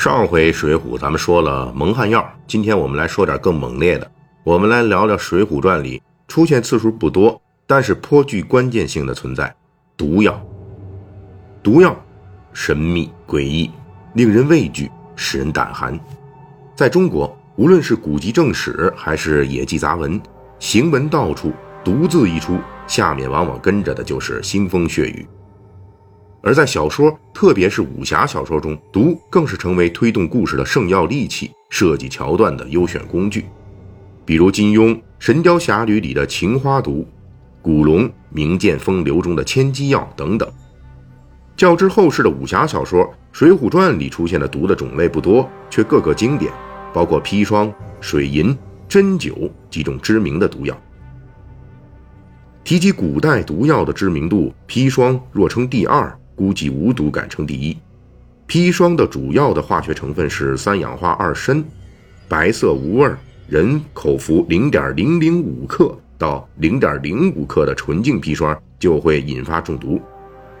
上回《水浒》咱们说了蒙汗药，今天我们来说点更猛烈的。我们来聊聊《水浒传》里出现次数不多，但是颇具关键性的存在——毒药。毒药神秘诡异，令人畏惧，使人胆寒。在中国，无论是古籍正史还是野记杂文，行文到处，毒字一出，下面往往跟着的就是腥风血雨。而在小说，特别是武侠小说中，毒更是成为推动故事的圣药利器，设计桥段的优选工具。比如金庸《神雕侠侣》里的情花毒，古龙《名剑风流》中的千机药等等。较之后世的武侠小说，《水浒传》里出现的毒的种类不多，却个个经典，包括砒霜、水银、针灸几种知名的毒药。提及古代毒药的知名度，砒霜若称第二。估计无毒敢称第一。砒霜的主要的化学成分是三氧化二砷，白色无味，人口服零点零零五克到零点零五克的纯净砒霜就会引发中毒，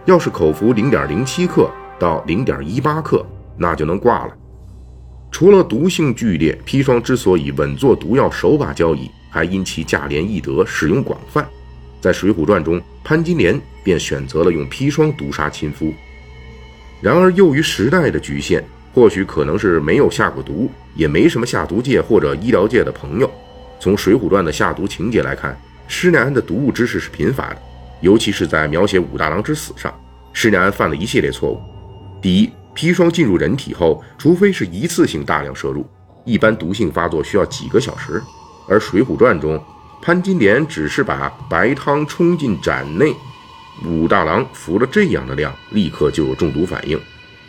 要是口服零点零七克到零点一八克，那就能挂了。除了毒性剧烈，砒霜之所以稳坐毒药手把交椅，还因其价廉易得，使用广泛。在《水浒传》中，潘金莲便选择了用砒霜毒杀亲夫。然而，由于时代的局限，或许可能是没有下过毒，也没什么下毒界或者医疗界的朋友。从《水浒传》的下毒情节来看，施耐庵的毒物知识是贫乏的，尤其是在描写武大郎之死上，施耐庵犯了一系列错误。第一，砒霜进入人体后，除非是一次性大量摄入，一般毒性发作需要几个小时，而《水浒传》中。潘金莲只是把白汤冲进盏内，武大郎服了这样的量，立刻就有中毒反应，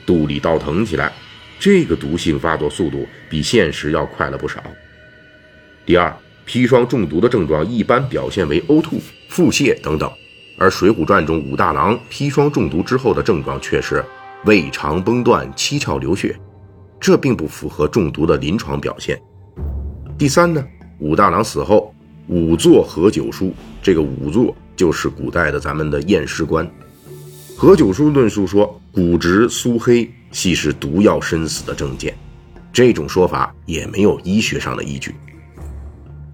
肚里倒腾起来。这个毒性发作速度比现实要快了不少。第二，砒霜中毒的症状一般表现为呕吐、腹泻等等，而《水浒传》中武大郎砒霜中毒之后的症状却是胃肠崩断、七窍流血，这并不符合中毒的临床表现。第三呢，武大郎死后。仵作何九书，这个仵作就是古代的咱们的验尸官。何九叔论述说，骨质苏黑系是毒药身死的证件，这种说法也没有医学上的依据。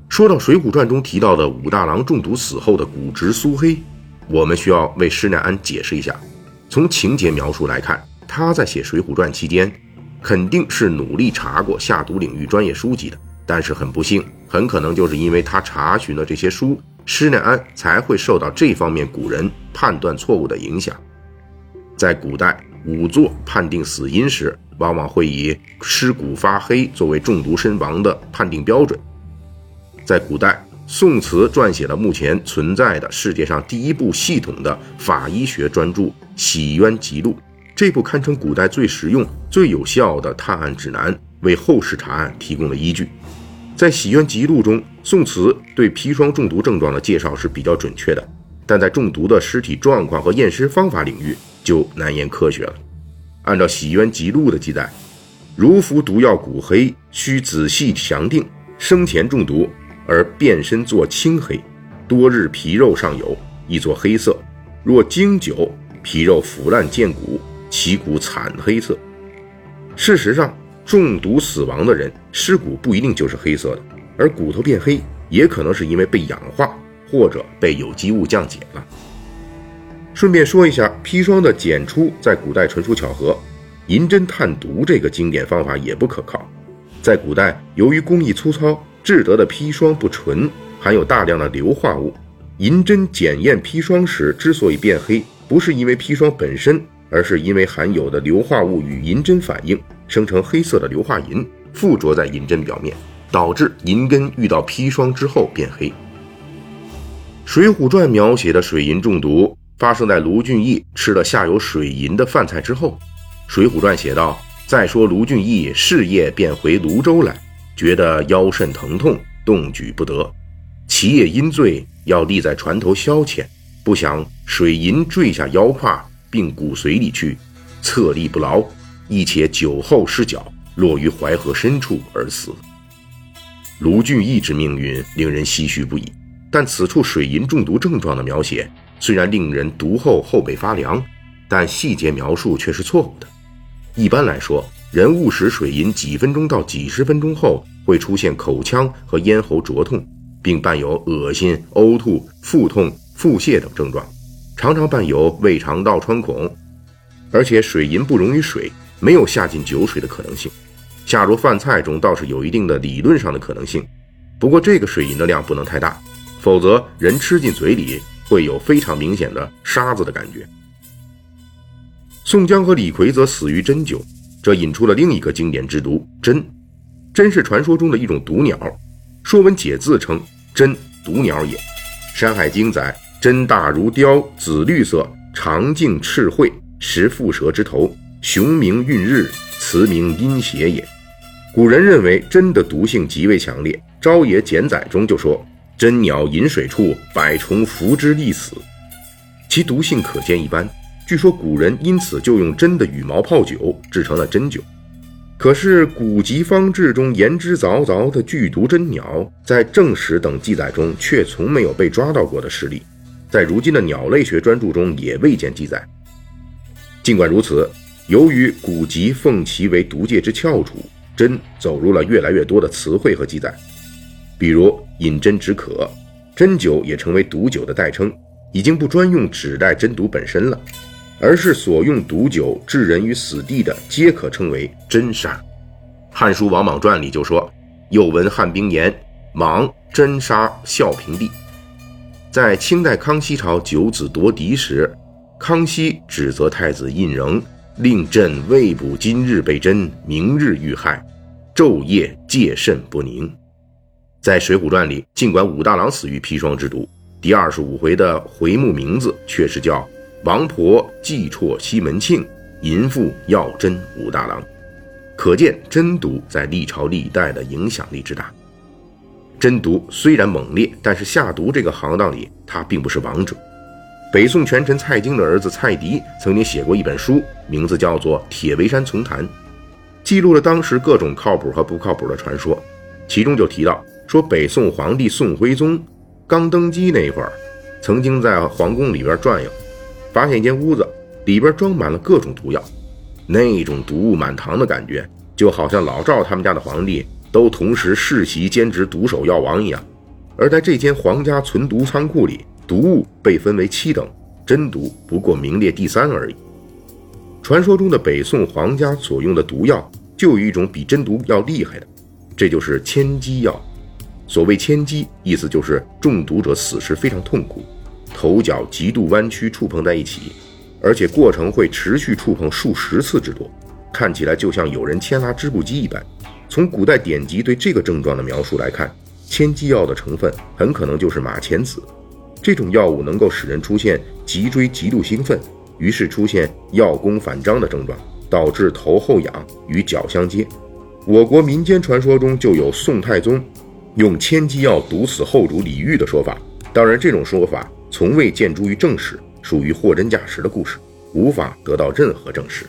说到《水浒传》中提到的武大郎中毒死后的骨质苏黑，我们需要为施耐庵解释一下。从情节描述来看，他在写《水浒传》期间，肯定是努力查过下毒领域专业书籍的。但是很不幸，很可能就是因为他查询了这些书，施耐庵才会受到这方面古人判断错误的影响。在古代，仵作判定死因时，往往会以尸骨发黑作为中毒身亡的判定标准。在古代，宋慈撰写了目前存在的世界上第一部系统的法医学专著《洗冤集录》，这部堪称古代最实用、最有效的探案指南，为后世查案提供了依据。在《洗冤集录》中，宋慈对砒霜中毒症状的介绍是比较准确的，但在中毒的尸体状况和验尸方法领域就难言科学了。按照《洗冤集录》的记载，如服毒药骨黑，需仔细详定，生前中毒而变身作青黑，多日皮肉上有，亦作黑色；若经久，皮肉腐烂见骨，其骨惨黑色。事实上。中毒死亡的人尸骨不一定就是黑色的，而骨头变黑也可能是因为被氧化或者被有机物降解了。顺便说一下，砒霜的检出在古代纯属巧合，银针探毒这个经典方法也不可靠。在古代，由于工艺粗糙，制得的砒霜不纯，含有大量的硫化物。银针检验砒霜时之所以变黑，不是因为砒霜本身，而是因为含有的硫化物与银针反应。生成黑色的硫化银附着在银针表面，导致银根遇到砒霜之后变黑。《水浒传》描写的水银中毒发生在卢俊义吃了下有水银的饭菜之后。《水浒传》写道：“再说卢俊义是夜便回泸州来，觉得腰肾疼痛，动举不得，其夜因醉，要立在船头消遣，不想水银坠下腰胯，并骨髓里去，侧立不牢，亦且酒后失脚，落于淮河深处而死。卢俊义之命运令人唏嘘不已，但此处水银中毒症状的描写虽然令人读后后背发凉，但细节描述却是错误的。一般来说，人误食水银几分钟到几十分钟后，会出现口腔和咽喉灼痛，并伴有恶心、呕吐、腹痛、腹泻等症状，常常伴有胃肠道穿孔。而且水银不溶于水，没有下进酒水的可能性。下入饭菜中倒是有一定的理论上的可能性，不过这个水银的量不能太大，否则人吃进嘴里会有非常明显的沙子的感觉。宋江和李逵则死于针灸，这引出了另一个经典之毒——针。针是传说中的一种毒鸟，《说文解字》称针毒鸟也，《山海经》载针大如雕，紫绿色，长颈赤喙，食蝮蛇之头，雄名运日，雌名阴邪也。古人认为针的毒性极为强烈，《朝野简载》中就说：“针鸟饮水处，百虫伏之立死。”其毒性可见一斑。据说古人因此就用针的羽毛泡酒，制成了针酒。可是古籍方志中言之凿凿的剧毒针鸟，在正史等记载中却从没有被抓到过的事例，在如今的鸟类学专著中也未见记载。尽管如此，由于古籍奉其为毒戒之翘楚。针走入了越来越多的词汇和记载，比如饮针止渴，针灸也成为毒酒的代称，已经不专用指代针毒本身了，而是所用毒酒置人于死地的，皆可称为针杀。《汉书·王莽传》里就说：“又闻汉兵言，莽针杀孝平帝。”在清代康熙朝九子夺嫡时，康熙指责太子胤禛。令朕未卜今日被针，明日遇害，昼夜戒慎不宁。在《水浒传》里，尽管武大郎死于砒霜之毒，第二十五回的回目名字却是叫“王婆计啜西门庆，淫妇要针武大郎”，可见针毒在历朝历代的影响力之大。针毒虽然猛烈，但是下毒这个行当里，它并不是王者。北宋权臣蔡京的儿子蔡迪曾经写过一本书，名字叫做《铁围山丛谈》，记录了当时各种靠谱和不靠谱的传说。其中就提到说，北宋皇帝宋徽宗刚登基那会儿，曾经在皇宫里边转悠，发现一间屋子里边装满了各种毒药，那种毒物满堂的感觉，就好像老赵他们家的皇帝都同时世袭兼职毒手药王一样。而在这间皇家存毒仓库里。毒物被分为七等，真毒不过名列第三而已。传说中的北宋皇家所用的毒药，就有一种比真毒要厉害的，这就是千机药。所谓千机，意思就是中毒者死时非常痛苦，头脚极度弯曲，触碰在一起，而且过程会持续触碰数十次之多，看起来就像有人牵拉织布机一般。从古代典籍对这个症状的描述来看，千机药的成分很可能就是马钱子。这种药物能够使人出现脊椎极度兴奋，于是出现药功反张的症状，导致头后仰与脚相接。我国民间传说中就有宋太宗用千机药毒死后主李煜的说法，当然这种说法从未见诸于正史，属于货真价实的故事，无法得到任何证实。